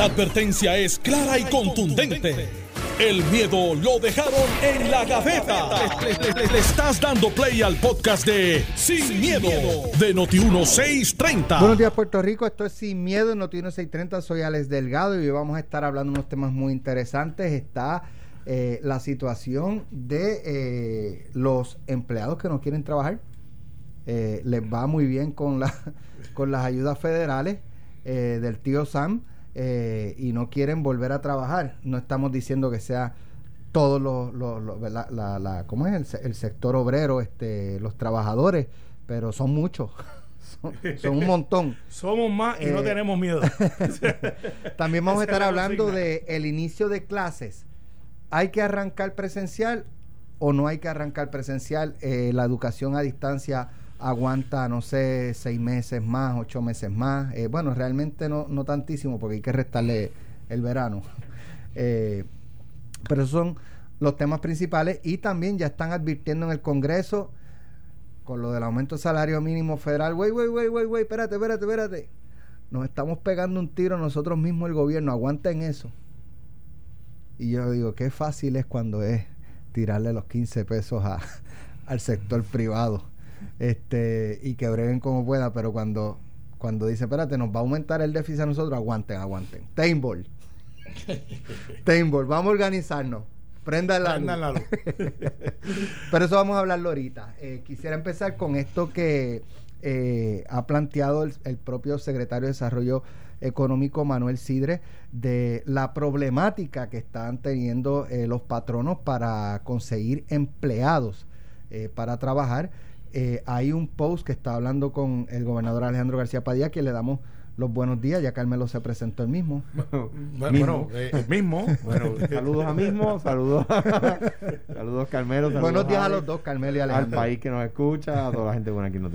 La advertencia es clara y contundente. El miedo lo dejaron en la gaveta. Le, estás dando play al podcast de Sin, miedo, de Noti1630. Buenos días, Puerto Rico. Esto es Sin Miedo en Noti1630. Soy Alex Delgado y hoy vamos a estar hablando de unos temas muy interesantes. Está eh, la situación de eh, los empleados que no quieren trabajar. Eh, les va muy bien con, la, con las ayudas federales del tío Sam eh, y no quieren volver a trabajar. No estamos diciendo que sea todos los, la, la, ¿cómo es? El, sector obrero, este, los trabajadores, pero son muchos. Son, un montón. Somos más y no eh, tenemos miedo. También vamos a estar hablando de el inicio de clases. ¿Hay que arrancar presencial o no hay que arrancar presencial? Eh, la educación a distancia aguanta, no sé, seis meses más, ocho meses más. Eh, bueno, realmente no, no tantísimo porque hay que restarle el verano. Eh, pero esos son los temas principales y también ya están advirtiendo en el Congreso con lo del aumento del salario mínimo federal. Wey, wey, wey, wey, wey, espérate, espérate, espérate. Nos estamos pegando un tiro nosotros mismos, el gobierno. Aguanten eso. Y yo digo, qué fácil es cuando es tirarle los 15 pesos a, al sector privado este, y que breguen como pueda, pero cuando, cuando dice, espérate, nos va a aumentar el déficit a nosotros, aguanten, aguanten. Table. Table, vamos a organizarnos. Prenda la luz. pero eso vamos a hablarlo ahorita. Eh, quisiera empezar con esto que eh, ha planteado el, propio secretario de Desarrollo Económico Manuel Sidre de la problemática que están teniendo eh, los patronos para conseguir empleados para trabajar eh, hay un post que está hablando con el gobernador Alejandro García Padilla que le damos los buenos días, ya Carmelo se presentó el mismo. bueno, eh, el mismo. Bueno, saludos a mismo, saludos saludos Carmelo. buenos días a, los dos, Carmelo y Alejandro. Al país que nos escucha, a toda la gente buena aquí nos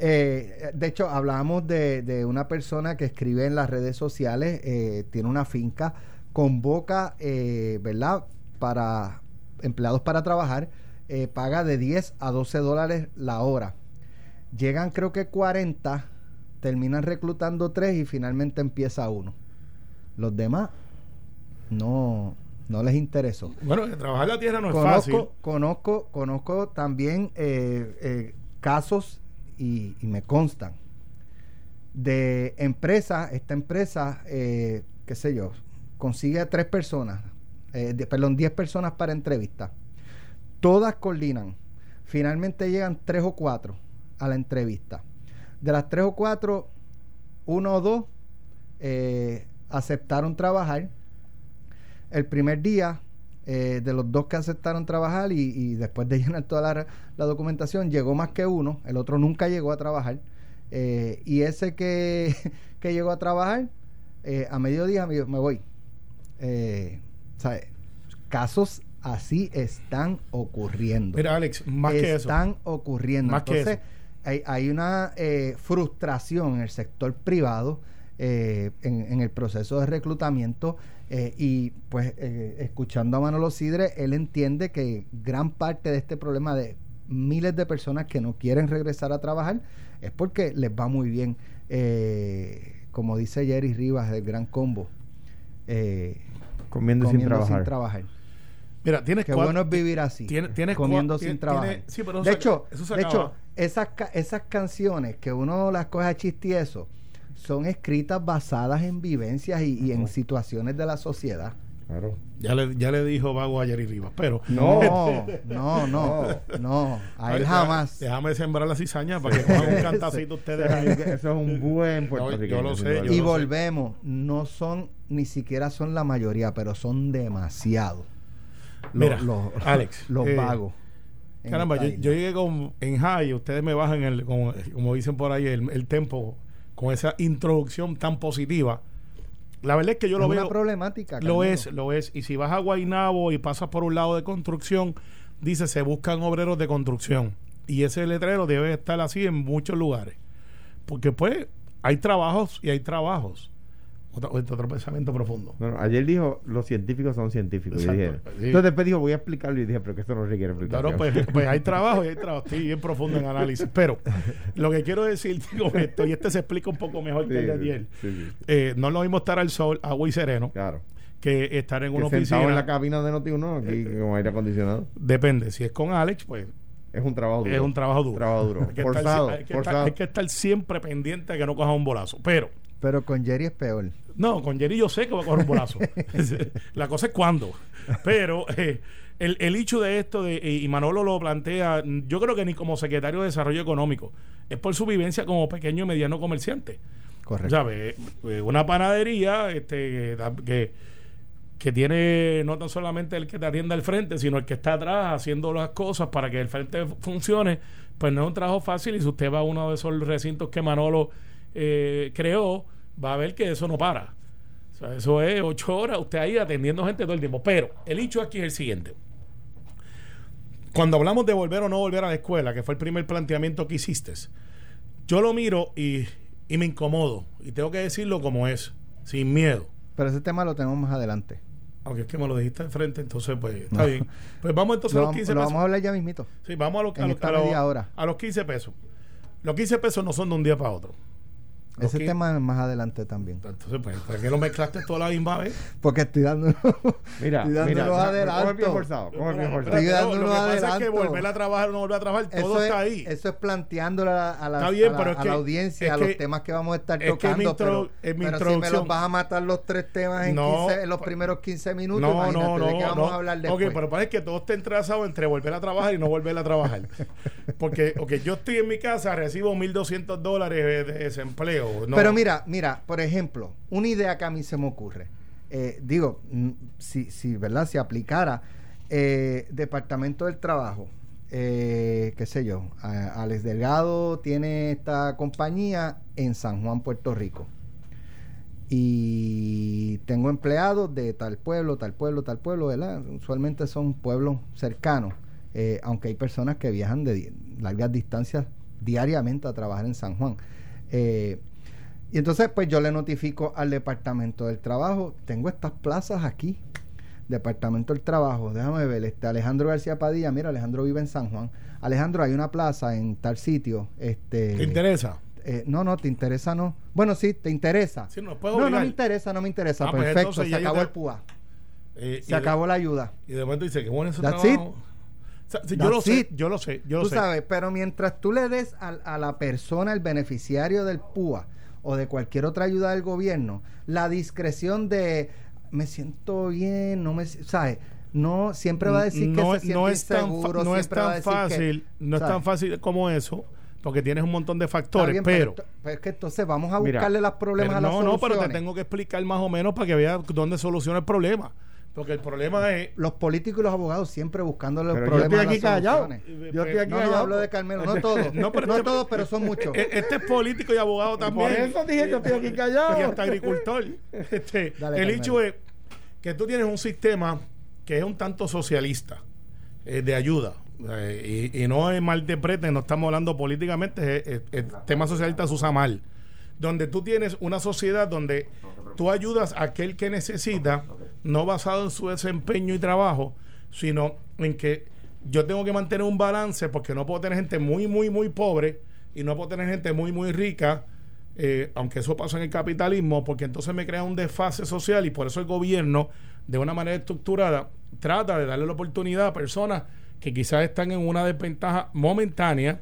eh, de hecho, hablamos de, de, una persona que escribe en las redes sociales, eh, tiene una finca, convoca, ¿verdad?, para empleados para trabajar eh, paga de 10 a 12 dólares la hora. Llegan creo que 40, terminan reclutando 3 y finalmente empieza uno. Los demás no, no les interesó. Bueno, trabajar la tierra no es fácil. Conozco, conozco también eh, eh, casos y, me constan de empresas, esta empresa, qué sé yo, consigue a tres personas, perdón, 10 personas para entrevista Todas coordinan. Finalmente llegan tres o cuatro a la entrevista. De las tres o cuatro, uno o dos eh, aceptaron trabajar. El primer día, eh, de los dos que aceptaron trabajar y, después de llenar toda la, documentación, llegó más que uno. El otro nunca llegó a trabajar. Eh, y ese que, que, llegó a trabajar, a mediodía me, me voy. Casos así están ocurriendo. Mira, Alex, más que eso. Están ocurriendo. Entonces, Hay, una eh, frustración en el sector privado eh, en, el proceso de reclutamiento eh, y pues escuchando a Manolo Sidre, él entiende que gran parte de este problema de miles de personas que no quieren regresar a trabajar es porque les va muy bien. como dice Jerry Rivas del Gran Combo. comiendo, sin trabajar. Mira, tienes Qué bueno es vivir así. tienes comiendo sin trabajar. de hecho, de hecho esas, esas canciones que uno las coge a chistieso son escritas basadas en vivencias y, en situaciones de la sociedad. Claro. Ya le, ya le dijo Vago a Jerry Rivas, pero. No, no, no, no. A él jamás. Déjame sembrar la cizaña para que cojan un cantacito ustedes. Eso es un buen puertorriqueño. yo lo sé. y volvemos. No son, ni siquiera son la mayoría, pero son demasiados. Mira, Alex, los eh, vagos. Caramba, yo, llegué con, en high, ustedes me bajan, el, como, dicen por ahí, el, tempo con esa introducción tan positiva. La verdad es que yo lo veo. una problemática. Lo es, lo es. Y si vas a Guainabo y pasas por un lado de construcción, dice se buscan obreros de construcción. Y ese letrero debe estar así en muchos lugares. Porque pues hay trabajos y hay trabajos. Otro, pensamiento profundo. ayer dijo, los científicos son científicos. Entonces después dijo, voy a explicarlo y dije, pero que esto no requiere explicación. Claro, pues, pues, hay trabajo y hay trabajo. Estoy bien profundo en análisis. Pero lo que quiero decir con esto, y este se explica un poco mejor que el de ayer, eh, no lo mismo estar al sol, agua y sereno. Claro que estar en una oficina. en la cabina de Noti1 aquí eh, con aire acondicionado. Depende. Si es con Alex, pues. Es un trabajo duro. Es un trabajo duro. Trabajo duro. hay, forzado, que estar, hay, que estar, siempre pendiente de que no coja un bolazo. Pero. Pero con Jerry es peor. No, con Jerry yo sé que va a coger un bolazo. la cosa es cuándo. Pero eh, el, el hecho de esto, de, y Manolo lo plantea, yo creo que ni como secretario de Desarrollo Económico, es por su vivencia como pequeño y mediano comerciante. Correcto. ¿Sabes? Eh, una panadería este, que que tiene no tan solamente el que te atienda al frente, sino el que está atrás haciendo las cosas para que el frente funcione, pues no es un trabajo fácil y si usted va a uno de esos recintos que Manolo eh, creó, va a ver que eso no para. O sea, eso es ocho horas usted ahí atendiendo gente todo el tiempo. Pero el hecho aquí es el siguiente. Cuando hablamos de volver o no volver a la escuela, que fue el primer planteamiento que hiciste, yo lo miro y, y me incomodo. Y tengo que decirlo como es, sin miedo. Pero ese tema lo tenemos más adelante. Aunque es que me lo dijiste de frente, entonces pues está bien. Pues vamos entonces a los 15 pesos. vamos a hablar ya mismito. Sí, vamos a, lo, a, a los 15 pesos. Los 15 pesos no son de un día para otro. Ese tema es más adelante también. Entonces, pues, ¿por qué lo mezclaste toda la misma vez? Porque estoy dando mira, estoy dando los adelantos. bien forzado, bien forzado. Estoy dando lo que pasa es que volver a trabajar o no volver a trabajar, todo está ahí. Eso es planteando a la, a la, a la, audiencia, a los temas que vamos a estar tocando. pero, pero si me los vas a matar los tres temas en, 15, en los primeros 15 minutos, no, no, no, ¿de qué vamos a hablar después? Ok, pero parece que todo está entrelazado entre volver a trabajar y no volver a trabajar. Porque okay, yo estoy en mi casa, recibo 1.200 dólares de desempleo. Pero mira, mira, por ejemplo, una idea que a mí se me ocurre. Eh, digo, mm, si, si, ¿verdad? Si aplicara eh, Departamento del Trabajo, eh, qué sé yo, Alex Delgado tiene esta compañía en San Juan, Puerto Rico. Y tengo empleados de tal pueblo, tal pueblo, tal pueblo, ¿verdad? Usualmente son pueblos cercanos, aunque hay personas que viajan de largas distancias diariamente a trabajar en San Juan. Eh, y entonces, pues yo le notifico al Departamento del Trabajo, tengo estas plazas aquí, Departamento del Trabajo, déjame ver, este Alejandro García Padilla, mira, Alejandro vive en San Juan. Alejandro, hay una plaza en tal sitio. Este, ¿Te interesa? Eh, no, no, te interesa, no. Bueno, sí, te interesa. no, no, me interesa, no me interesa. Ah, pues Perfecto, se acabó el PUA. Eh, se acabó la ayuda. Y de momento dice que bueno ese trabajo. yo, lo sé, yo lo sé, yo lo tú sabes, pero mientras tú le des a, a la persona, el beneficiario del PUA, o de cualquier otra ayuda del gobierno, la discreción de me siento bien, no me, ¿sabes? No siempre va a decir que se no es tan, no es tan fácil, no es tan fácil como eso porque tienes un montón de factores, pero, pero, es que entonces vamos a buscarle los problemas a las No, no, pero te tengo que explicar más o menos para que veas dónde soluciona el problema. Porque el problema es. Los políticos y los abogados siempre buscando los problemas. Yo estoy aquí callado. Yo estoy aquí callado. No hablo de Carmelo, no todos. no, pero no este todos, pero son muchos. E-, este es político y abogado también. Por eso dije que estoy aquí callado. Y hasta agricultor. Este, el hecho es que tú tienes un sistema que es un tanto socialista, eh, de ayuda. Eh, y, no es malinterpreten, no estamos hablando políticamente, el tema socialista se usa mal. Donde tú tienes una sociedad donde tú ayudas a aquel que necesita, no basado en su desempeño y trabajo, sino en que yo tengo que mantener un balance porque no puedo tener gente muy, muy, muy pobre y no puedo tener gente muy, muy rica, eh, aunque eso pasa en el capitalismo, porque entonces me crea un desfase social y por eso el gobierno, de una manera estructurada, trata de darle la oportunidad a personas que quizás están en una desventaja momentánea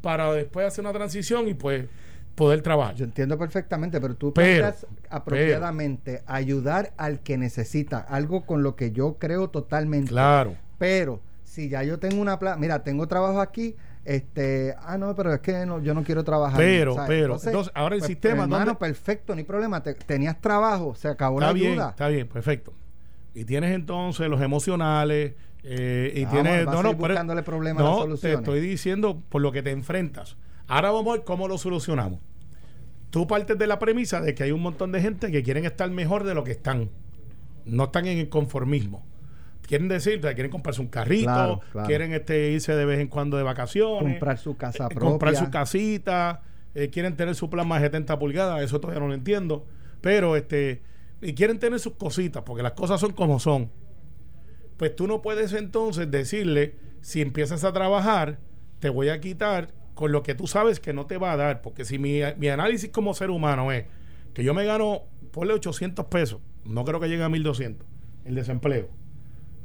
para después hacer una transición y pues poder trabajar. Yo entiendo perfectamente, pero tú puedes apropiadamente ayudar al que necesita, algo con lo que yo creo totalmente. Claro. Pero si ya yo tengo una plaza, mira, tengo trabajo aquí, este, ah, no, pero es que no, yo no quiero trabajar. Pero, pero, entonces, ahora el pues, sistema. Hermano, perfecto, ni problema. tenías trabajo, se acabó la ayuda. Está bien, perfecto. Y tienes entonces los emocionales, eh, y tienes. no, no, buscándole problemas no, te estoy diciendo por lo que te enfrentas. Ahora vamos a ver cómo lo solucionamos. Tú partes de la premisa de que hay un montón de gente que quieren estar mejor de lo que están. No están en el conformismo. Quieren decir, quieren comprarse un carrito, quieren este, irse de vez en cuando de vacaciones. Comprar su casa eh, propia. Comprar su casita, eh, quieren tener su plan más de 70 pulgadas, eso todavía no lo entiendo. Pero este, y quieren tener sus cositas, porque las cosas son como son. Pues tú no puedes entonces decirle, si empiezas a trabajar, te voy a quitar con lo que tú sabes que no te va a dar. Porque si mi, mi análisis como ser humano es que yo me gano, ponle 800 pesos, no creo que llegue a 1200 el desempleo.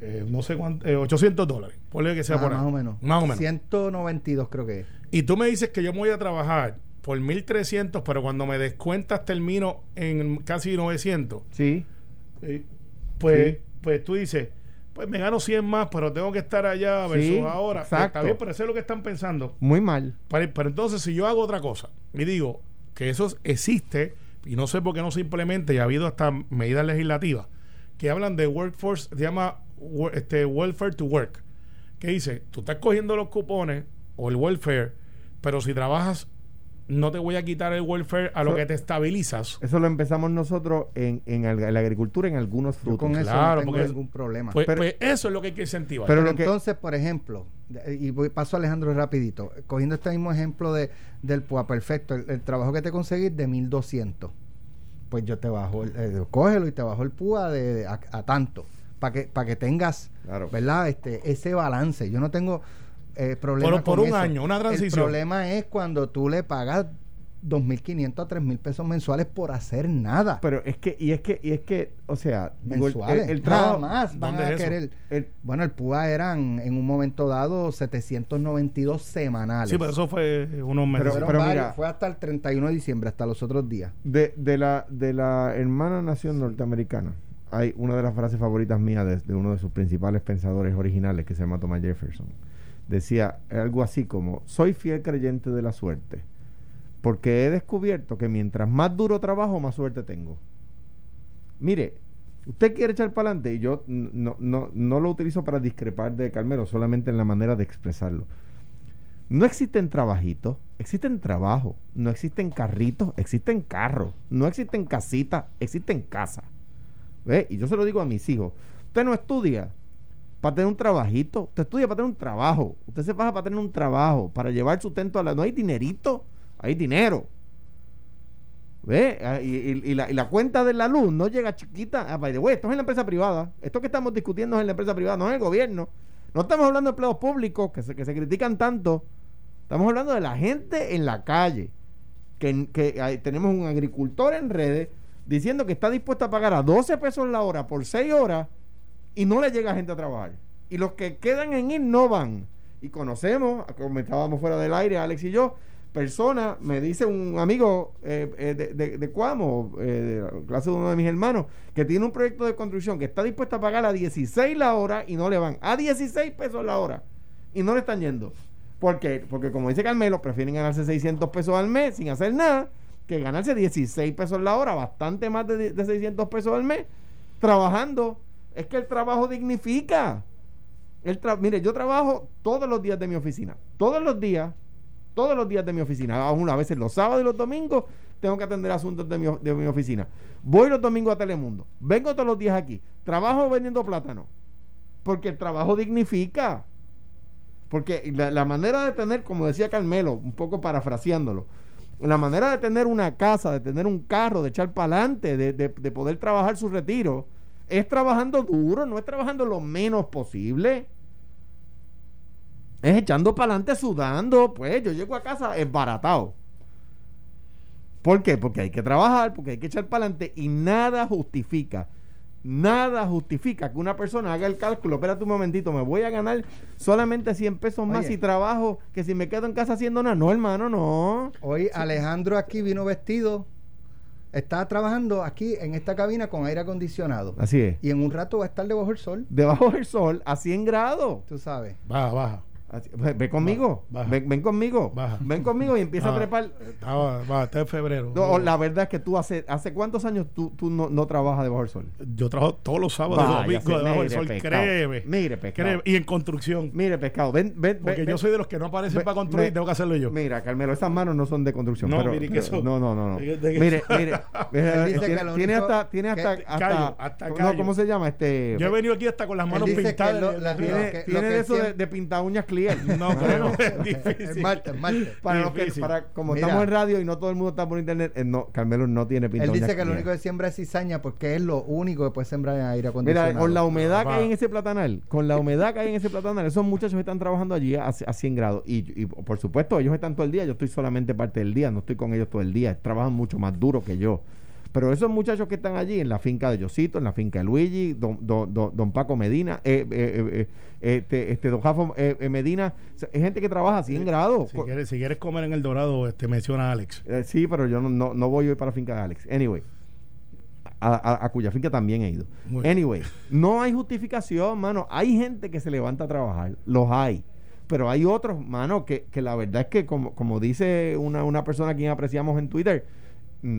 Eh, no sé cuánto, 800 eh, dólares, ponle que sea ah, por ahí. Más o menos. Más o menos. 192 creo que es. Y tú me dices que yo me voy a trabajar por 1300, pero cuando me descuentas termino en casi 900. Sí. Eh, pues, pues tú dices, pues me gano 100 más, pero tengo que estar allá versus ahora. Pues, exacto. Está bien, pero eso es lo que están pensando. Muy mal. Pero, entonces, si yo hago otra cosa y digo que eso existe, y no sé por qué no se implementa, y ha habido hasta medidas legislativas que hablan de workforce, se llama este, welfare to work, que dice, tú estás cogiendo los cupones o el welfare, pero si trabajas no te voy a quitar el welfare a lo que te estabilizas. Eso lo empezamos nosotros en, en, la agricultura en algunos frutos. con eso claro, no tengo ningún problema. Pues, pues, eso es lo que hay que incentivar. Pero, entonces, por ejemplo, y voy, paso a Alejandro rapidito, cogiendo este mismo ejemplo de, del PUA, perfecto, el, trabajo que te conseguí de 1200, pues yo te bajo, el, eh, cógelo y te bajo el PUA de, a, tanto, para que, para que tengas, ¿verdad? Este, ese balance. Yo no tengo eh, problema por, un año, una transición. El problema es cuando tú le pagas 2.500 a 3.000 pesos mensuales por hacer nada. Pero es que, y es que, y es que, o sea, mensuales. El, trabajo más van a querer. El, bueno, el PUA eran en un momento dado 792 semanales. Sí, pero eso fue unos meses. Pero, mira, fue hasta el 31 de diciembre, hasta los otros días. De, de, la, de la hermana nación norteamericana, hay una de las frases favoritas mías de, de uno de sus principales pensadores originales que se llama Thomas Jefferson decía algo así como, soy fiel creyente de la suerte, porque he descubierto que mientras más duro trabajo, más suerte tengo. Mire, usted quiere echar para adelante y yo no, no, no lo utilizo para discrepar de Carmelo, solamente en la manera de expresarlo. No existen trabajitos, existen trabajo. No existen carritos, existen carros. No existen casitas, existen casas. ¿Ve? Y yo se lo digo a mis hijos. Usted no estudia, para tener un trabajito. Usted estudia para tener un trabajo. Usted se pasa para tener un trabajo, para llevar sustento a la... No hay dinerito, hay dinero. ¿Ve? Ah, y, la, cuenta de la luz no llega chiquita. Ah, esto es en la empresa privada. Esto que estamos discutiendo es en la empresa privada, no en el gobierno. No estamos hablando de empleados públicos que se, critican tanto. Estamos hablando de la gente en la calle. Que, que tenemos un agricultor en redes diciendo que está dispuesto a pagar a 12 pesos la hora por 6 horas y no le llega gente a trabajar. Y los que quedan en ir no van. Y conocemos, comentábamos fuera del aire, Alex y yo, personas, me dice un amigo eh, eh, de, de, Cuamo, eh, de clase de uno de mis hermanos, que tiene un proyecto de construcción que está dispuesto a pagar a 16 la hora y no le van. A 16 pesos la hora. Y no le están yendo. ¿Por qué? Porque como dice Carmelo, prefieren ganarse 600 pesos al mes sin hacer nada que ganarse 16 pesos la hora, bastante más de, de 600 pesos al mes, trabajando es que el trabajo dignifica. El mire, yo trabajo todos los días de mi oficina. Todos los días. Todos los días de mi oficina. Aún a veces los sábados y los domingos tengo que atender asuntos de mi, de mi oficina. Voy los domingos a Telemundo. Vengo todos los días aquí. Trabajo vendiendo plátano. Porque el trabajo dignifica. Porque la, manera de tener, como decía Carmelo, un poco parafraseándolo, la manera de tener una casa, de tener un carro, de echar para adelante, de, de poder trabajar su retiro, es trabajando duro, no es trabajando lo menos posible. Es echando para adelante, sudando. Pues yo llego a casa esbaratado. ¿Por qué? Porque hay que trabajar, porque hay que echar para adelante y nada justifica. Nada justifica que una persona haga el cálculo. Espérate un momentito, me voy a ganar solamente 100 pesos más si trabajo que si me quedo en casa haciendo nada. No, hermano, no. Hoy Alejandro aquí vino vestido está trabajando aquí en esta cabina con aire acondicionado. Así es. Y en un rato va a estar debajo del sol. Debajo del sol, a 100 grados. Tú sabes. Baja, baja. Ven, conmigo, Ven, conmigo, ven conmigo y empieza a trepar. Va, está en febrero. No, la verdad es que tú hace, hace cuántos años tú, tú no, no, trabajas debajo del sol. Yo trabajo todos los sábados y domingos debajo del sol, créeme. Mire, pescado. Y en construcción. Mire, pescado, ven, ven. Porque yo soy de los que no aparecen para construir, tengo que hacerlo yo. Mira, Carmelo, esas manos no son de construcción. No, pero, mire que son. No, no, no. no. mire, mire. tiene, hasta, tiene hasta, hasta, ¿cómo se llama? Este. Yo he venido aquí hasta con las manos pintadas. Tiene eso de pintar uñas clientes No, pero es difícil. martes, martes. Para, los que, para como Mira. estamos en radio y no todo el mundo está por internet, eh, no, Carmelo no tiene pinta Él dice que lo único que siembra es cizaña porque es lo único que puede sembrar en aire acondicionado. Mira, con la humedad que Va. hay en ese platanal, con la humedad que hay en ese platanal, esos muchachos están trabajando allí a, a 100 grados. Y, y, por supuesto, ellos están todo el día, yo estoy solamente parte del día, no estoy con ellos todo el día, trabajan mucho más duro que yo. Pero esos muchachos que están allí en la finca de Josito, en la finca de Luigi, don, don, don, don Paco Medina, eh, eh, eh, este, este don Jafo eh, eh, Medina, es gente que trabaja a 100 grados. Si quieres, si quieres comer en el Dorado, este, menciona a Alex. Eh, sí, pero yo no, no, no voy hoy para la finca de Alex. Anyway, a, a- a cuya finca también he ido. Muy bien. Anyway, no hay justificación, mano. Hay gente que se levanta a trabajar, los hay. Pero hay otros, mano, que, que la verdad es que, como, como dice una, una persona a quien apreciamos en Twitter,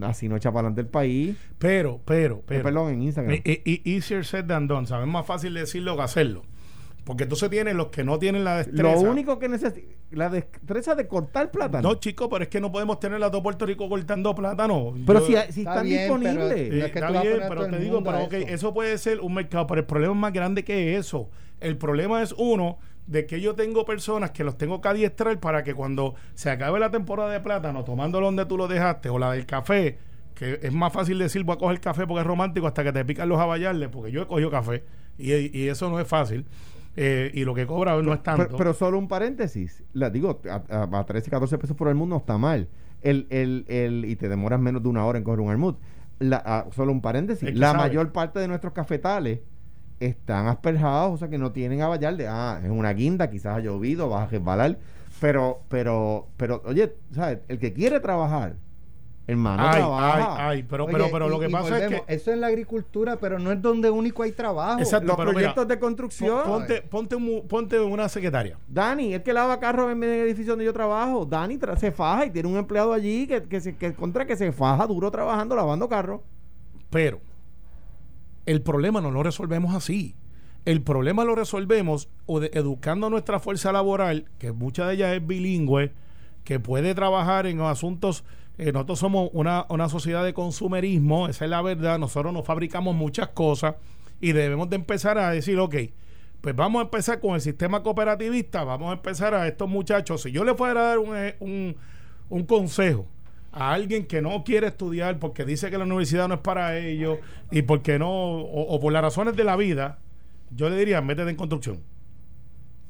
así no echa para adelante el país. Pero, pero, Eh, pero. perdón, en Instagram. E- easier said than done. ¿Sabes? Es más fácil decirlo que hacerlo. Porque entonces tienes los que no tienen la destreza. Lo único que necesita, la destreza de cortar plátano. No, chicos, pero es que no podemos tener a todo Puerto Rico cortando plátano. pero Yo- si, si Está están bien, disponibles. pero- Eh, No es que está bien, pero todo te digo, pero eso. eso puede ser un mercado, pero el problema es más grande que eso. El problema es uno de que yo tengo personas que los tengo que adiestrar para que cuando se acabe la temporada de plátano, tomándolo donde tú lo dejaste, o la del café, que es más fácil decir voy a coger café porque es romántico hasta que te pican los abayarles, porque yo he cogido café y, y eso no es fácil. eh, y lo que cobra no es tanto. Pero, pero solo un paréntesis. La digo, a, a- a 13, 14 pesos por el mundo no está mal. El, el, el, y te demoras menos de una hora en coger un almud. La, solo un paréntesis. La sabe. mayor parte de nuestros cafetales están asperjados, o sea que no tienen a de Ah, es una guinda, quizás ha llovido, vas a resbalar. Pero, pero, pero, oye, ¿sabes? El que quiere trabajar, hermano, ay, ay, trabaja. ay, pero, Oye, pero, pero y- lo que pasa es volvemos, que. Eso es la agricultura, pero no es donde único hay trabajo. Exacto. Los pero mira, proyectos de construcción. Ponte, ponte, un- ponte una secretaria. Dani, el que lava carros en el edificio donde yo trabajo. Dani tra- se faja y tiene un empleado allí que, que, se, que contra que se faja duro trabajando, lavando carros. Pero el problema no lo resolvemos así. El problema lo resolvemos o de- educando a nuestra fuerza laboral, que mucha de ella es bilingüe, que puede trabajar en asuntos. eh, nosotros somos una, una sociedad de consumerismo, esa es la verdad. Nosotros nos fabricamos muchas cosas y debemos de empezar a decir, ok, pues vamos a empezar con el sistema cooperativista, vamos a empezar a estos muchachos. Si yo le fuera a dar un, eh, un, un consejo a alguien que no quiere estudiar porque dice que la universidad no es para ellos y porque no, o, o por las razones de la vida, yo le diría, métete en construcción.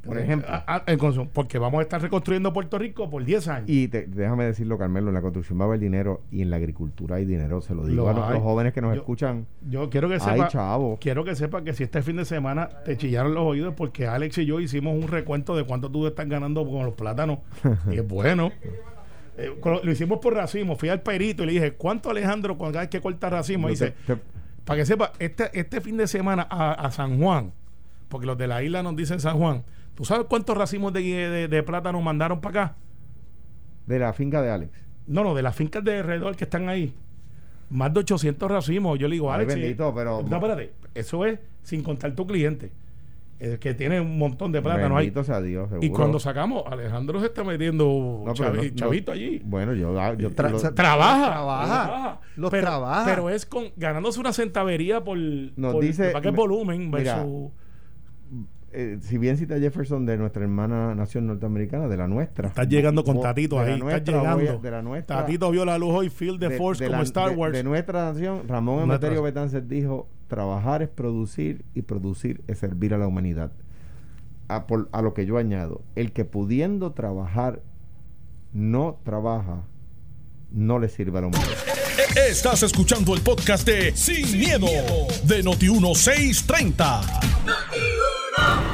Por ejemplo. A- a- en construcción, porque vamos a estar reconstruyendo Puerto Rico por 10 años. Y te- déjame decirlo, Carmelo, en la construcción va a haber dinero y en la agricultura hay dinero. Se lo digo Lo a los, hay. los jóvenes que nos Yo- escuchan. Yo quiero que sepa, quiero que sepa que si este fin de semana te chillaron los oídos porque Alex y yo hicimos un recuento de cuánto tú estás ganando con los plátanos y es bueno. Eh, lo, hicimos por racimo, fui al perito y le dije, ¿cuánto Alejandro cuando hay que cortar racimo? Yo dice, para que sepa, este, este fin de semana a, a San Juan, porque los de la isla nos dicen San Juan, ¿tú sabes cuántos racimos de, de, de plátano mandaron para acá? de la finca de Alex. No, no, de las fincas de alrededor que están ahí. Más de 800 racimos. Yo le digo, Ay, Alex. bendito, eh, pero- No, espérate. Eso es sin contar tu cliente. El que tiene un montón de plátano ahí. Bendito sea Dios, Y cuando sacamos, Alejandro se está metiendo No, chavi- no- no- chavito allí. Bueno, yo, ah, yo Tra- lo- Trabaja. Trabaja. Los pero, trabaja. Pero es con ganándose una centavería por, Nos por dice- para me- volumen mira, versus- eh, si bien cita Jefferson de nuestra hermana nación norteamericana, de la nuestra. Estás llegando con Tatito de ahí. nuestra, Estás a- llegando. de la nuestra. Tatito vio la luz hoy, Field the de- Force de como la- Star de- Wars. De, nuestra nación, Ramón Emeterio Betances dijo: trabajar es producir y producir es servir a la humanidad. A, por- a lo que yo añado: el que pudiendo trabajar no trabaja, no le sirve a la humanidad. Estás escuchando el podcast de Sin, miedo, de Noti1630.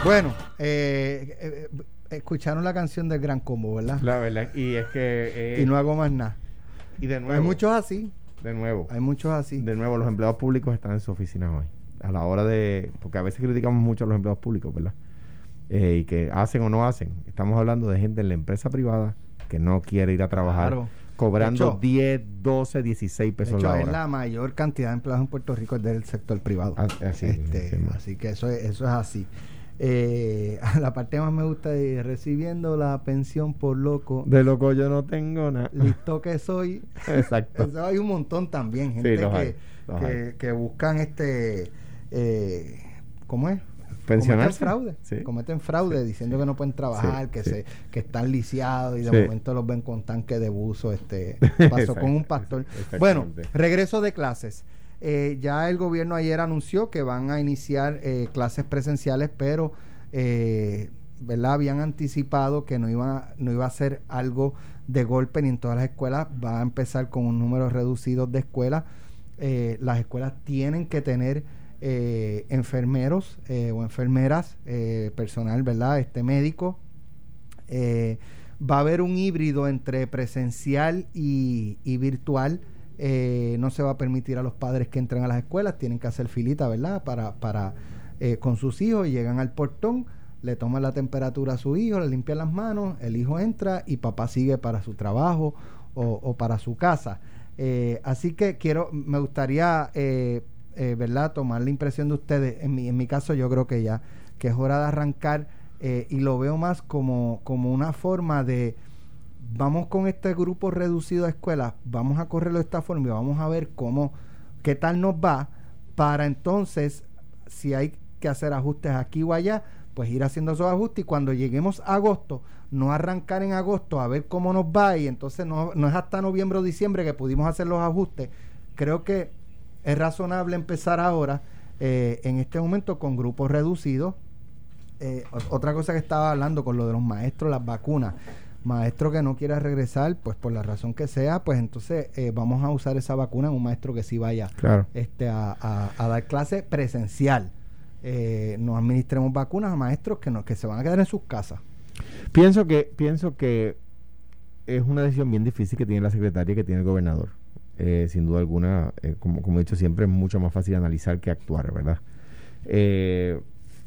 Bueno, eh, eh, eh, escucharon la canción del Gran Combo, ¿verdad? La verdad, y es que. eh, y no hago más nada. y de nuevo. Hay muchos así, De nuevo. hay muchos así. De nuevo, los empleados públicos están en su oficina hoy. A la hora de. Porque a veces criticamos mucho a los empleados públicos, ¿verdad? Eh, y que hacen o no hacen. Estamos hablando de gente en la empresa privada que no quiere ir a trabajar Claro. cobrando De hecho- 10, 12, 16 De pesos hecho, la es hora. la mayor cantidad de empleados en Puerto Rico es del sector privado. Ah, así, Este, así es. así que eso es, eso es así. Eh, la parte más me gusta es recibiendo la pensión por loco. De loco yo no tengo nada. Listo que soy. Exacto. Eso hay un montón también, gente que, hay, que, que buscan este, eh, ¿cómo es? cometen fraude, cometen fraude diciendo que no pueden trabajar, que se que están lisiados y de momento los ven con tanque de buzo, este pasó con un pastor. Bueno, regreso de clases. Eh, ya el gobierno ayer anunció que van a iniciar eh, clases presenciales, pero eh, ¿verdad? habían anticipado que no iba, no iba a ser algo de golpe ni en todas las escuelas, va a empezar con un número reducido de escuelas. las escuelas tienen que tener enfermeros o enfermeras, personal, ¿verdad? Este médico. va a haber un híbrido entre presencial y virtual eh, no se va a permitir a los padres que entren a las escuelas, tienen que hacer filita, ¿verdad? Para, para eh, con sus hijos, llegan al portón, le toman la temperatura a su hijo, le limpian las manos, el hijo entra y papá sigue para su trabajo o, para su casa. Eh, así que quiero, me gustaría, ¿verdad? Tomar la impresión de ustedes. En mi, en mi caso, yo creo que ya, que es hora de arrancar y lo veo más como, como una forma de vamos con este grupo reducido de escuelas, vamos a correrlo de esta forma y vamos a ver cómo, qué tal nos va, para entonces, si hay que hacer ajustes aquí o allá, pues ir haciendo esos ajustes y cuando lleguemos a agosto, no arrancar en agosto a ver cómo nos va y entonces no, no es hasta noviembre o diciembre que pudimos hacer los ajustes. Creo que es razonable empezar ahora, eh, en este momento, con grupos reducidos. Eh, otra cosa que estaba hablando con lo de los maestros, las vacunas maestro que no quiera regresar, pues por la razón que sea, pues entonces eh, vamos a usar esa vacuna en un maestro que sí vaya este, a, dar clase presencial. Eh, no administremos vacunas a maestros que, no, que se van a quedar en sus casas. Pienso que, pienso que es una decisión bien difícil que tiene la secretaria y que tiene el gobernador. Eh, sin duda alguna, como, como he dicho siempre, es mucho más fácil analizar que actuar, ¿verdad?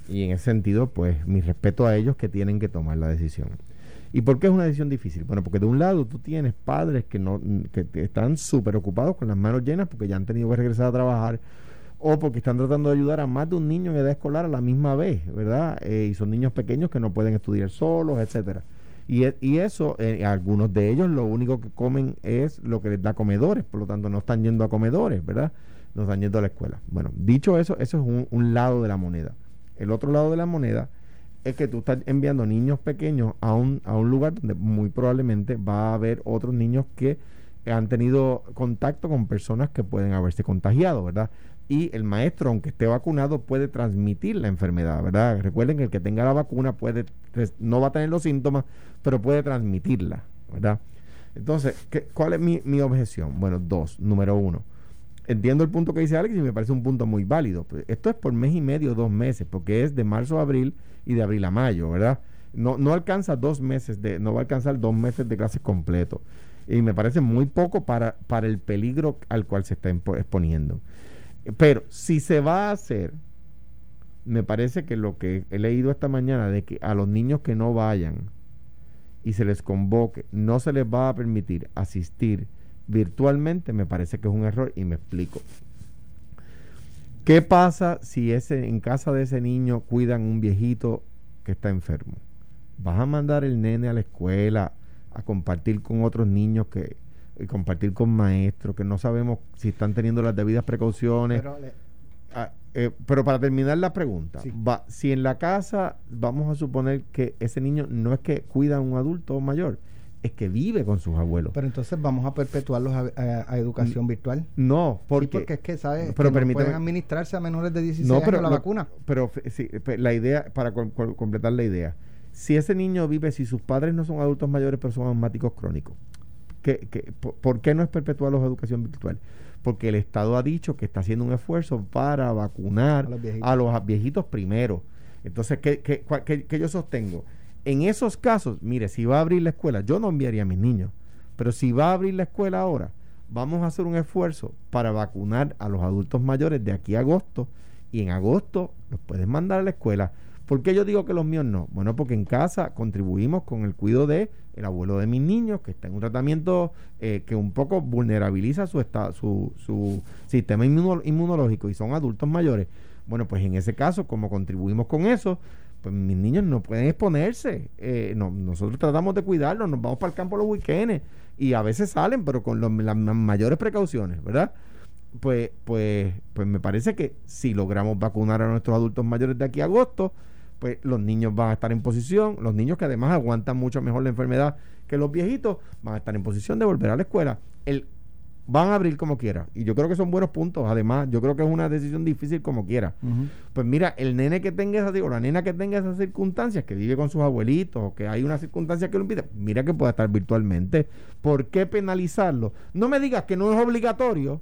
y en ese sentido, pues mi respeto a ellos que tienen que tomar la decisión. ¿Y por qué es una decisión difícil? Bueno, porque de un lado tú tienes padres que, no, que están súper ocupados con las manos llenas porque ya han tenido que regresar a trabajar o porque están tratando de ayudar a más de un niño en edad escolar a la misma vez, ¿verdad? Eh, y son niños pequeños que no pueden estudiar solos, etcétera. Y, e, y eso, eh, algunos de ellos lo único que comen es lo que les da comedores, por lo tanto no están yendo a comedores, ¿verdad? No están yendo a la escuela. Bueno, dicho eso, eso es un, un lado de la moneda. El otro lado de la moneda es que tú estás enviando niños pequeños a un, a un lugar donde muy probablemente va a haber otros niños que han tenido contacto con personas que pueden haberse contagiado, ¿verdad? Y el maestro, aunque esté vacunado, puede transmitir la enfermedad, ¿verdad? Recuerden que el que tenga la vacuna puede, no va a tener los síntomas, pero puede transmitirla, ¿verdad? Entonces, ¿qué, ¿cuál es mi, mi objeción? Bueno, dos. Número uno, entiendo el punto que dice Alex y me parece un punto muy válido. Esto es por mes y medio, dos meses, porque es de marzo a abril y de abril a mayo, ¿verdad? No, no alcanza dos meses de, no va a alcanzar dos meses de clases completo. Y me parece muy poco para, para el peligro al cual se está exponiendo. Pero si se va a hacer, me parece que lo que he leído esta mañana de que a los niños que no vayan y se les convoque, no se les va a permitir asistir virtualmente, me parece que es un error y me explico. ¿Qué pasa si ese, en casa de ese niño cuidan un viejito que está enfermo? ¿Vas a mandar el nene a la escuela a compartir con otros niños que y compartir con maestros que no sabemos si están teniendo las debidas precauciones? Pero, ah, eh, pero para terminar la pregunta, va, si en la casa vamos a suponer que ese niño no es que cuida a un adulto mayor, es que vive con sus abuelos. Pero entonces vamos a perpetuarlos a, educación virtual. No, porque, porque es que sabes pero que pueden administrarse a menores de 16 no, pero, años la vacuna. Pero sí, la idea para completar la idea, si ese niño vive si sus padres no son adultos mayores pero son asmáticos crónicos, ¿qué, por, qué no es perpetuarlos a educación virtual? Porque el Estado ha dicho que está haciendo un esfuerzo para vacunar a los viejitos, primero. Entonces, ¿qué, qué, qué yo sostengo? En esos casos, mire, si va a abrir la escuela, yo no enviaría a mis niños, pero si va a abrir la escuela ahora, vamos a hacer un esfuerzo para vacunar a los adultos mayores de aquí a agosto y en agosto los puedes mandar a la escuela. ¿Por qué yo digo que los míos no? Bueno, porque en casa contribuimos con el cuidado de el abuelo de mis niños que está en un tratamiento eh, que un poco vulnerabiliza su, su, su sistema inmunológico y son adultos mayores. Bueno, pues en ese caso, como contribuimos con eso, pues mis niños no pueden exponerse. Eh, no, nosotros tratamos de cuidarlos, nos vamos para el campo los weekends y a veces salen, pero con las mayores precauciones, ¿verdad? pues, pues, pues me parece que si logramos vacunar a nuestros adultos mayores de aquí a agosto, pues los niños van a estar en posición, los niños que además aguantan mucho mejor la enfermedad que los viejitos, van a estar en posición de volver a la escuela. El, van a abrir como quiera. Y yo creo que son buenos puntos. Además, yo creo que es una decisión difícil como quiera. Pues mira, el nene que tenga esas, o la nena que tenga esas circunstancias, que vive con sus abuelitos, o que hay una circunstancia que lo impide, mira que pueda estar virtualmente. ¿Por qué penalizarlo? No me digas que no es obligatorio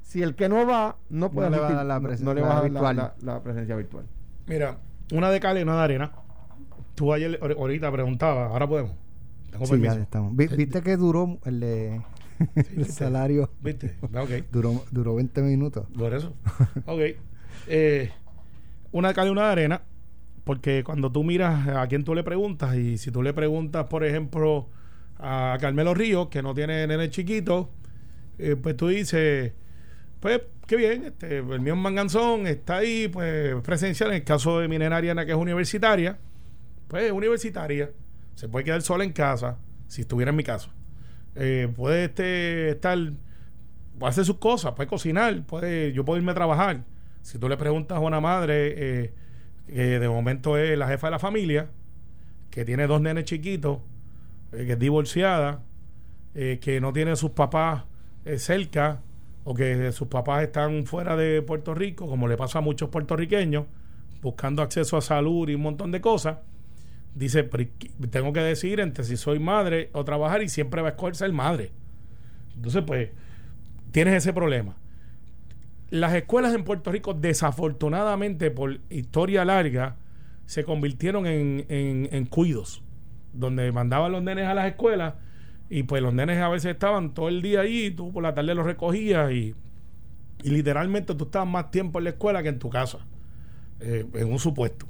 si el que no va no puede no le va a dar la, no, le va a dar la, presencia virtual. Mira, una de cal y una de arena. Tú ayer ahorita preguntabas, ahora podemos. Tengo sí, ya estamos. ¿Viste que duró el de el salario. ¿Viste? Okay. Duró, duró 20 minutos. Por eso. ok. Eh, una de cal y una de arena. Porque cuando tú miras a quién tú le preguntas, y si tú le preguntas, por ejemplo, a Carmelo Ríos, que no tiene nene chiquito, eh, pues tú dices, pues qué bien, este, el mío Manganzón está ahí, pues presencial. En el caso de mi nena Ariana, que es universitaria, pues universitaria, se puede quedar sola en casa, si estuviera en mi caso. Eh, puede este, estar, hacer sus cosas, puede cocinar, puede, yo puedo irme a trabajar. Si tú le preguntas a una madre eh, que de momento es la jefa de la familia, que tiene dos nenes chiquitos, eh, que es divorciada, que no tiene sus papás cerca, o que sus papás están fuera de Puerto Rico, como le pasa a muchos puertorriqueños, buscando acceso a salud y un montón de cosas dice, tengo que decir entre si soy madre o trabajar y siempre va a escoger ser madre. Entonces, pues, tienes ese problema. Las escuelas en Puerto Rico, desafortunadamente, por historia larga, se convirtieron en, en, cuidos, donde mandaban los nenes a las escuelas y pues los nenes a veces estaban todo el día ahí, y tú por la tarde los recogías y, y literalmente tú estabas más tiempo en la escuela que en tu casa, eh, en un supuesto.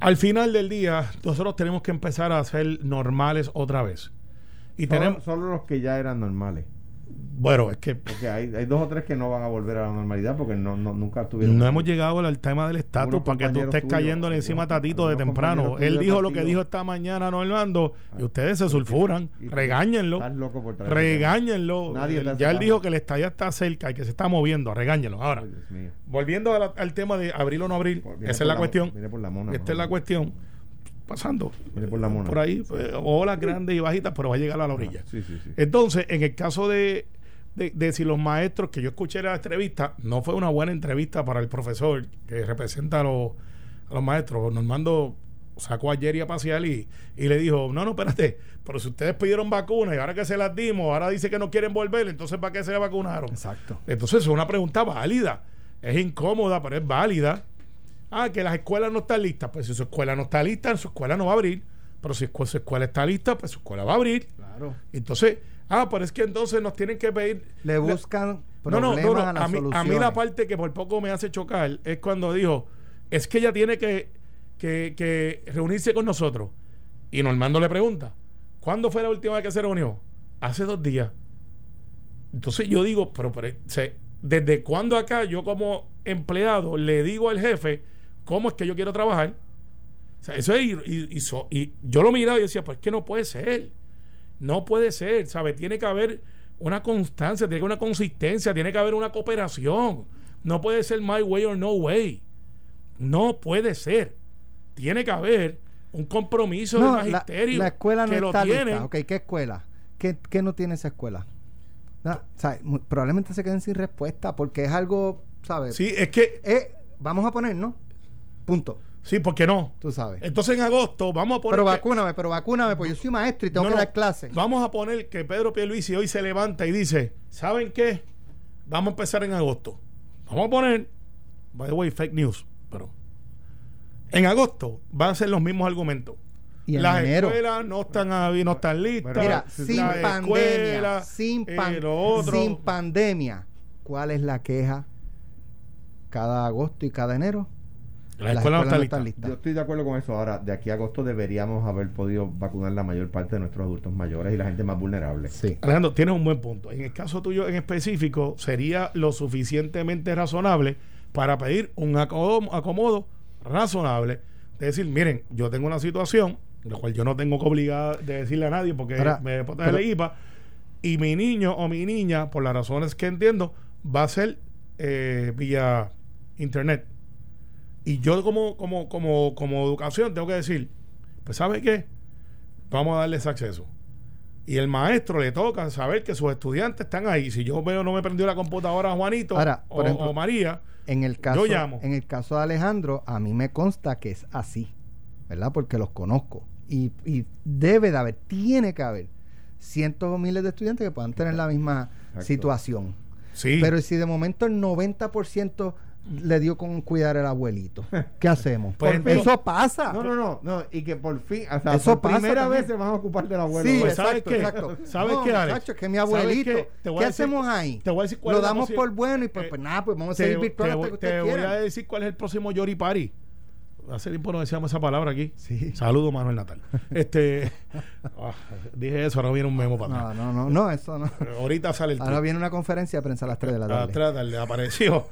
Al final del día, nosotros tenemos que empezar a ser normales otra vez. Y solo, tenemos, solo los que ya eran normales. Bueno, es que. Porque hay, hay, dos o tres que no van a volver a la normalidad porque no, no nunca tuvieron. No hemos llegado al tema del estatus para que tú estés cayéndole encima a Tatito de temprano. Él dijo lo que dijo esta mañana, Normando, y ustedes se sulfuran. regáñenlo. regáñenlo. ya él dijo que el estadio está cerca y que se está moviendo. Regáñenlo. Ahora, volviendo al tema de abrir o no abrir, esa es la, cuestión. Esta es la cuestión pasando por, ahí, pues, olas grandes y bajitas, pero va a llegar a la orilla. Entonces, en el caso de, de, si los maestros que yo escuché la entrevista, no fue una buena entrevista para el profesor que representa a los, a los maestros. Normando sacó ayer y a pasear y, y, le dijo, no, no, espérate, pero si ustedes pidieron vacunas y ahora que se las dimos, ahora dice que no quieren volver, entonces ¿para qué se vacunaron? Exacto. Entonces es una pregunta válida, es incómoda, pero es válida. Ah, que las escuelas no están listas. Pues si su escuela no está lista, su escuela no va a abrir. Pero si su escuela está lista, pues su escuela va a abrir. Claro. Entonces, ah, pero es que entonces nos tienen que pedir. Le buscan. No, no, no, A, mí, a, mí, la parte que por poco me hace chocar es cuando dijo: es que ella tiene que, que, que reunirse con nosotros. Y Normando le pregunta: ¿cuándo fue la última vez que se reunió? Hace dos días. Entonces yo digo, pero, pero ¿desde cuándo acá yo como empleado le digo al jefe ¿Cómo es que yo quiero trabajar? O sea, eso es, y, y, yo lo miraba y decía, pues que no puede ser. No puede ser, ¿sabes? Tiene que haber una constancia, tiene que haber una consistencia, tiene que haber una cooperación. No puede ser my way or no way. No puede ser. Tiene que haber un compromiso de magisterio. La, escuela no está lista. ¿qué escuela? ¿Qué, no tiene esa escuela? probablemente se queden sin respuesta porque es algo, ¿sabes? Sí, es que... Eh, vamos a poner, ¿no? Punto. Sí, ¿por qué no? Tú sabes. Entonces en agosto vamos a poner. Pero vacúname, pero vacúname, pues yo soy maestro y tengo que dar clases. Vamos a poner que Pedro Pierluisi hoy se levanta y dice: ¿Saben qué? Vamos a empezar en agosto. Vamos a poner, by the way, fake news, pero en agosto van a ser los mismos argumentos. Y en Las escuelas no están, no están listas. Mira, sin pandemia, sin, eh, sin pandemia, ¿cuál es la queja cada agosto y cada enero? La escuela no está lista. Yo estoy de acuerdo con eso. Ahora, de aquí a agosto deberíamos haber podido vacunar la mayor parte de nuestros adultos mayores y la gente más vulnerable. Sí. Alejandro, tienes un buen punto. En el caso tuyo en específico, sería lo suficientemente razonable para pedir un acomodo, razonable. De decir, miren, yo tengo una situación, la cual yo no tengo que obligar de decirle a nadie porque me protege la IPA, y mi niño o mi niña, por las razones que entiendo, va a ser eh, vía internet. Y yo como, como, como, como educación tengo que decir, pues ¿sabe qué? Vamos a darle ese acceso. Y el maestro le toca saber que sus estudiantes están ahí. Si yo veo no me prendió la computadora Juanito o, María, en el caso, yo llamo. En el caso de Alejandro, a mí me consta que es así, ¿verdad? Porque los conozco. Y, y debe de haber, tiene que haber cientos o miles de estudiantes que puedan tener la misma situación. Sí. Pero si de momento el 90% le dio con cuidar al abuelito. ¿Qué hacemos? Pues eso pasa. No, no, no, no, y que por fin, hasta eso por primera vez se van a ocupar del abuelo. Sí, pues, ¿sabes qué? Exacto. ¿Sabes qué, Alex? que mi abuelito. ¿Qué, hacemos ahí? Te voy a decir cuál Lo damos por bueno y pues, pues nada, pues vamos a seguir virtual hasta que usted Te voy a decir cuál es el próximo Yori Party hace tiempo no decíamos esa palabra aquí. Sí. Saludos, Manuel Natal. este, ah, dije eso, ahora viene un memo para atrás. No, no, no, no, eso no. Ahorita sale el Ahora viene una conferencia de prensa a las 3 de la tarde. A las 3 de la tarde apareció.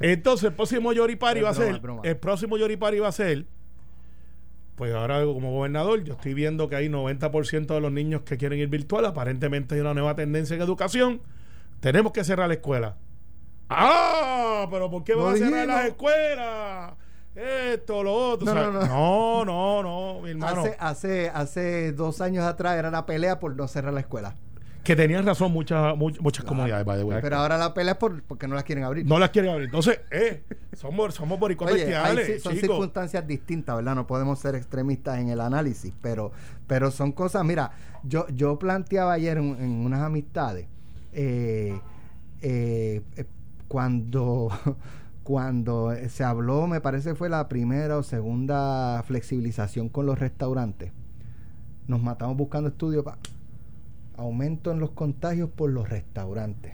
Entonces, el próximo Yoripari va a ser, el próximo Yoripari va a ser, pues ahora como gobernador, yo estoy viendo que hay 90% de los niños que quieren ir virtual. Aparentemente hay una nueva tendencia en educación. Tenemos que cerrar la escuela. ¡Ah! ¿Pero por qué van a cerrar las escuelas? Esto, lo otro. No, no, no, no, mi hermano. Hace, hace, hace dos años atrás era la pelea por no cerrar la escuela. Que tenían razón muchas muchas, comunidades, Pero ahora la pelea es por, porque no las quieren abrir. No las quieren abrir. Entonces, eh, somos, somos boricones Son circunstancias distintas, ¿verdad? No podemos ser extremistas en el análisis, pero, pero son cosas. Mira, yo, yo planteaba ayer en, unas amistades, eh, eh, eh cuando cuando se habló, me parece fue la primera o segunda flexibilización con los restaurantes, nos matamos buscando estudios para aumento en los contagios por los restaurantes.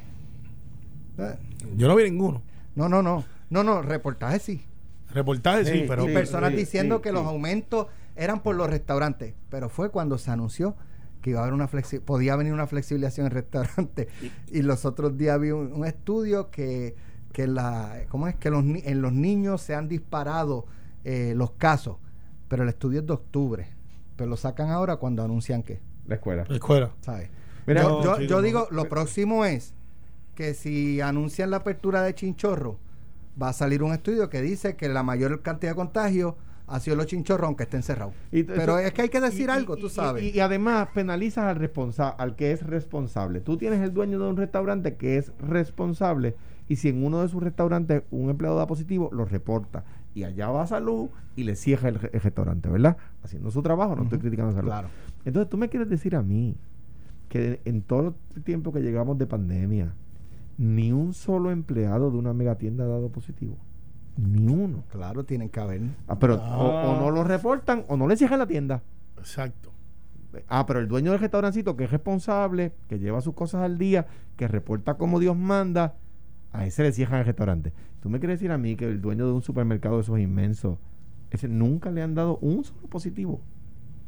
¿Eh? Yo no vi ninguno. No, no, no. No, no, reportajes sí. Reportajes sí, pero... personas diciendo que los aumentos eran por los restaurantes, pero fue cuando se anunció que iba a haber una flexi podía venir una flexibilización en restaurantes. Y, los otros días vi un estudio que que la cómo es que los, en los niños se han disparado eh, los casos, pero el estudio es de octubre, pero lo sacan ahora cuando anuncian que la escuela. La escuela. yo, digo, lo próximo es que si anuncian la apertura de Chinchorro, va a salir un estudio que dice que la mayor cantidad de contagios ha sido los chinchorros aunque estén cerrados. Pero es que hay que decir algo, tú sabes. Y, además penalizas al responsable, al que es responsable. Tú tienes el dueño de un restaurante que es responsable y si en uno de sus restaurantes un empleado da positivo, lo reporta. Y allá va a salud y le cierra el, restaurante, ¿verdad? Haciendo su trabajo, no estoy criticando salud. Claro. Entonces tú me quieres decir a mí que en todo el tiempo que llegamos de pandemia, ni un solo empleado de una megatienda ha dado positivo. Ni uno. Claro, tienen que haber. Ah, pero O, no lo reportan o no le cierran la tienda. Exacto. Ah, pero el dueño del restaurancito que es responsable, que lleva sus cosas al día, que reporta como Dios manda, a ese le cierran el restaurante. ¿Tú me quieres decir a mí que el dueño de un supermercado de esos inmensos, ese nunca le han dado un solo positivo?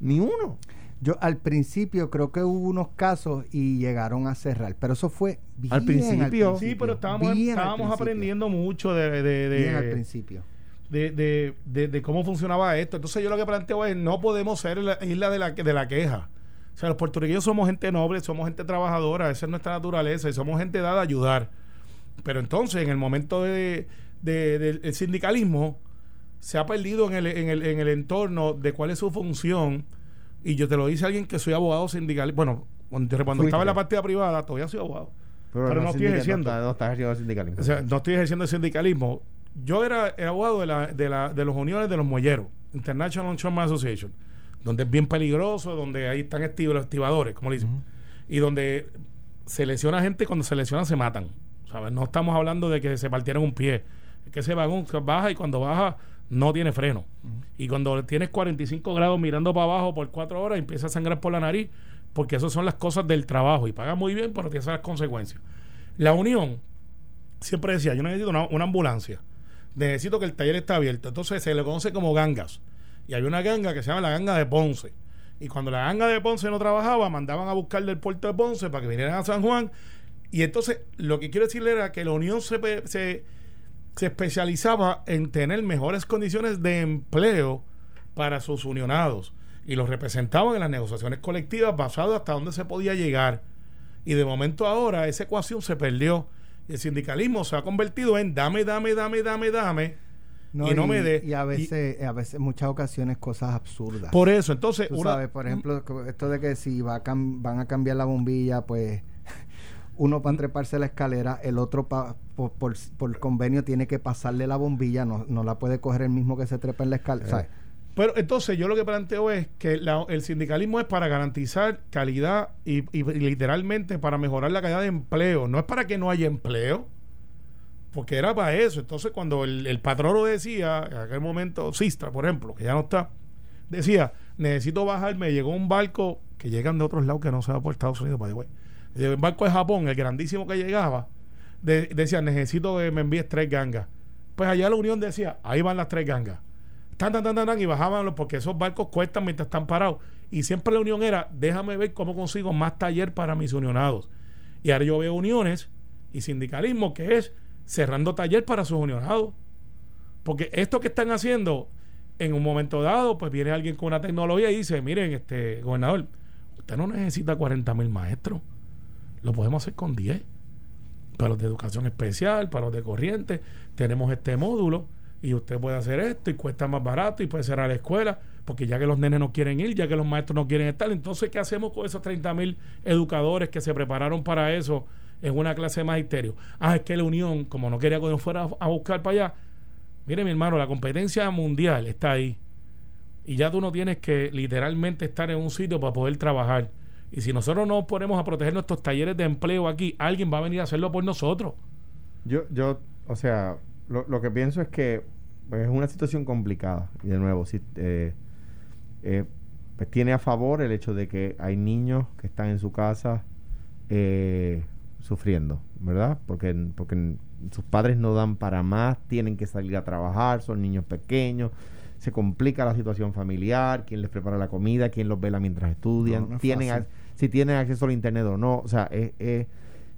Ni uno. Yo al principio creo que hubo unos casos y llegaron a cerrar, pero eso fue bien al principio. sí, pero estábamos, estábamos aprendiendo mucho de, de, de al principio. De, de, de, cómo funcionaba esto. Entonces yo lo que planteo es, no podemos ser la isla de la, de la queja. O sea, los puertorriqueños somos gente noble, somos gente trabajadora, esa es nuestra naturaleza y somos gente dada a ayudar. Pero entonces, en el momento de, del sindicalismo, se ha perdido en el, en, el, en el entorno de cuál es su función. Y yo te lo dice alguien que soy abogado sindical. Bueno, cuando, estaba en la partida privada, todavía soy abogado. Pero, no, estoy ejerciendo. No, ejerciendo el sindicalismo. O sea, no estoy ejerciendo el sindicalismo. Yo era, abogado de, la, de, la, de los uniones de los molleros, International Showman Association, donde es bien peligroso, donde ahí están los estibadores, como le dicen. Y donde se lesiona gente, cuando se lesiona se matan. No estamos hablando de que se partieron un pie. Es que ese vagón baja y cuando baja no tiene freno. Y cuando tienes 45 grados mirando para abajo por cuatro horas, empieza a sangrar por la nariz, porque esas son las cosas del trabajo. Y paga muy bien, pero tiene las consecuencias. La Unión siempre decía, yo necesito una, una ambulancia. Necesito que el taller esté abierto. Entonces se le conoce como gangas. Y había una ganga que se llama la ganga de Ponce. Y cuando la ganga de Ponce no trabajaba, mandaban a buscar del puerto de Ponce para que vinieran a San Juan y entonces, lo que quiero decirle era que la Unión se, se, especializaba en tener mejores condiciones de empleo para sus unionados y los representaban en las negociaciones colectivas basado hasta dónde se podía llegar. Y de momento ahora esa ecuación se perdió El sindicalismo se ha convertido en dame, dame, dame, dame, dame. y no me dé. Y a veces, a veces, en muchas ocasiones, cosas absurdas. Por eso, entonces. Tú sabes, por ejemplo, esto de que si va van a cambiar la bombilla, pues uno para treparse la escalera, el otro pa, por, por, convenio tiene que pasarle la bombilla, no, no la puede coger el mismo que se trepa en la escalera. Eh. Pero entonces yo lo que planteo es que el sindicalismo es para garantizar calidad y, literalmente para mejorar la calidad de empleo, no es para que no haya empleo, porque era para eso. Entonces cuando el, el patrón lo decía, en aquel momento, Sistra, por ejemplo, que ya no está, decía, necesito bajar, me llegó un barco que llegan de otros lados que no se va por Estados Unidos, para el barco de Japón, el grandísimo que llegaba, decía, necesito que me envíes tres gangas. Pues allá la Unión decía, ahí van las tres gangas tan, tan, tan, tan, y bajaban porque esos barcos cuestan mientras están parados. Y siempre la unión era, déjame ver cómo consigo más taller para mis unionados. Y ahora yo veo uniones y sindicalismo que es cerrando taller para sus unionados. Porque esto que están haciendo, en un momento dado, pues viene alguien con una tecnología y dice, miren, este gobernador, usted no necesita 40 mil maestros, lo podemos hacer con 10. Para los de educación especial, para los de corriente, tenemos este módulo y usted puede hacer esto y cuesta más barato y puede cerrar la escuela, porque ya que los nenes no quieren ir, ya que los maestros no quieren estar, entonces ¿qué hacemos con esos 30 mil educadores que se prepararon para eso en una clase de magisterio? Ah, es que la Unión, como no quería que uno fuera a buscar para allá, mire mi hermano, la competencia mundial está ahí. Y ya tú no tienes que literalmente estar en un sitio para poder trabajar. Y si nosotros no ponemos a proteger nuestros talleres de empleo aquí, alguien va a venir a hacerlo por nosotros. Yo, yo, o sea, lo, lo que pienso es que pues, es una situación complicada. Y de nuevo, si, eh, eh, pues tiene a favor el hecho de que hay niños que están en su casa eh, sufriendo, ¿verdad? Porque, porque sus padres no dan para más, tienen que salir a trabajar, son niños pequeños, se complica la situación familiar, quién les prepara la comida, quién los vela mientras estudian, tienen si tienen acceso al internet o no, o sea, es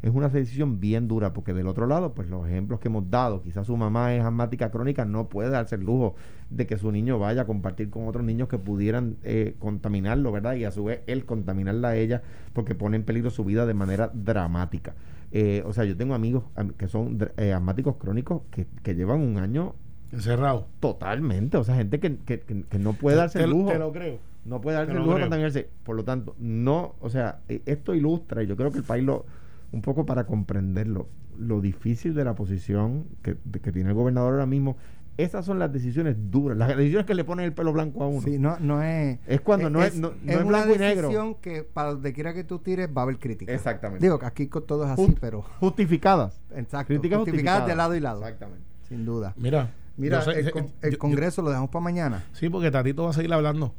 es una decisión bien dura, porque del otro lado, pues los ejemplos que hemos dado, quizás su mamá es asmática crónica, no puede darse el lujo de que su niño vaya a compartir con otros niños que pudieran eh, contaminarlo, ¿verdad? Y a su vez él contaminarla a ella, porque pone en peligro su vida de manera dramática. Eh, o sea, yo tengo amigos que son eh, asmáticos crónicos que, que llevan un año encerrado. Totalmente, o sea, gente que, que, que no puede darse el lujo. Te lo creo. No puede darse el lujo de contaminarse. Por lo tanto, no, o sea, esto ilustra, y yo creo que el país lo un poco para comprenderlo, lo difícil de la posición que, tiene el gobernador ahora mismo. Esas son las decisiones duras, las decisiones que le ponen el pelo blanco a uno. Sí, no, no es. Es cuando no es, no, es, una decisión que para donde quiera que tú tires va a haber crítica. Exactamente. Digo que aquí con todo es así, pero. Justificadas. Exacto. Críticas justificadas, de lado y lado. Exactamente. Sin duda. Mira. Mira, el, Congreso lo dejamos para mañana. Sí, porque Tatito va a seguir hablando.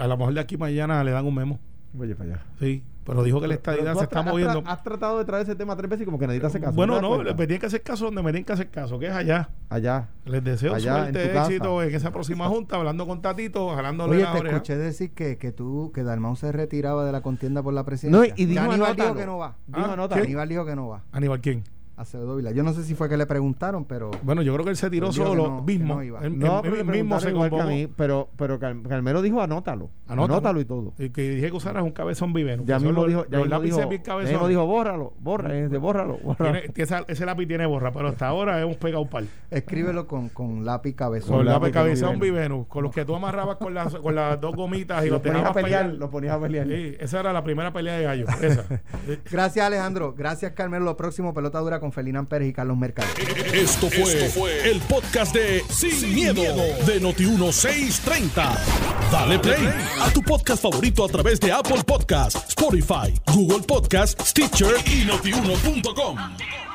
A lo mejor de aquí mañana le dan un memo. Oye, para allá. Sí. Pero dijo que la estadidad se está moviendo. Has, tratado de traer ese tema tres veces y como que nadie te hace caso. Bueno, no, me tienen que hacer caso donde me tienen que hacer caso, que es allá. Allá. Les deseo suerte, éxito en esa próxima junta, hablando con Tatito, jalándole Oye, te escuché decir que, que tú, que Dalmau se retiraba de la contienda por la presidencia. No, y dijo Aníbal dijo que no va. Ah, Aníbal dijo que no va. ¿Aníbal quién? Acevedo Vila. Yo no sé si fue que le preguntaron, pero. Bueno, yo creo que él se tiró solo mismo. No, él, mismo se igual a mí, pero, pero Calmero dijo anótalo. Anótalo, y todo. Y que dije que usaras un cabezón viveno. Ya mismo dijo, ya mismo dijo, ya dijo, bórralo, borra, bórralo. bórralo. ese lápiz tiene borra, pero hasta ahora hemos pegado un par. Escríbelo con, con lápiz cabezón. Con lápiz cabezón viveno, con los que tú amarrabas con las, con las dos gomitas y los ponías a pelear. Lo ponías a pelear. Sí, esa era la primera pelea de gallo. Esa. Gracias, Alejandro. Gracias, Carmelo. Lo próximo, pelota dura con Felina Pérez y Carlos los mercados. Esto fue, el podcast de Sin, miedo, de Noti1630. Dale play a tu podcast favorito a través de Apple Podcasts, Spotify, Google Podcasts, Stitcher y notiuno.com.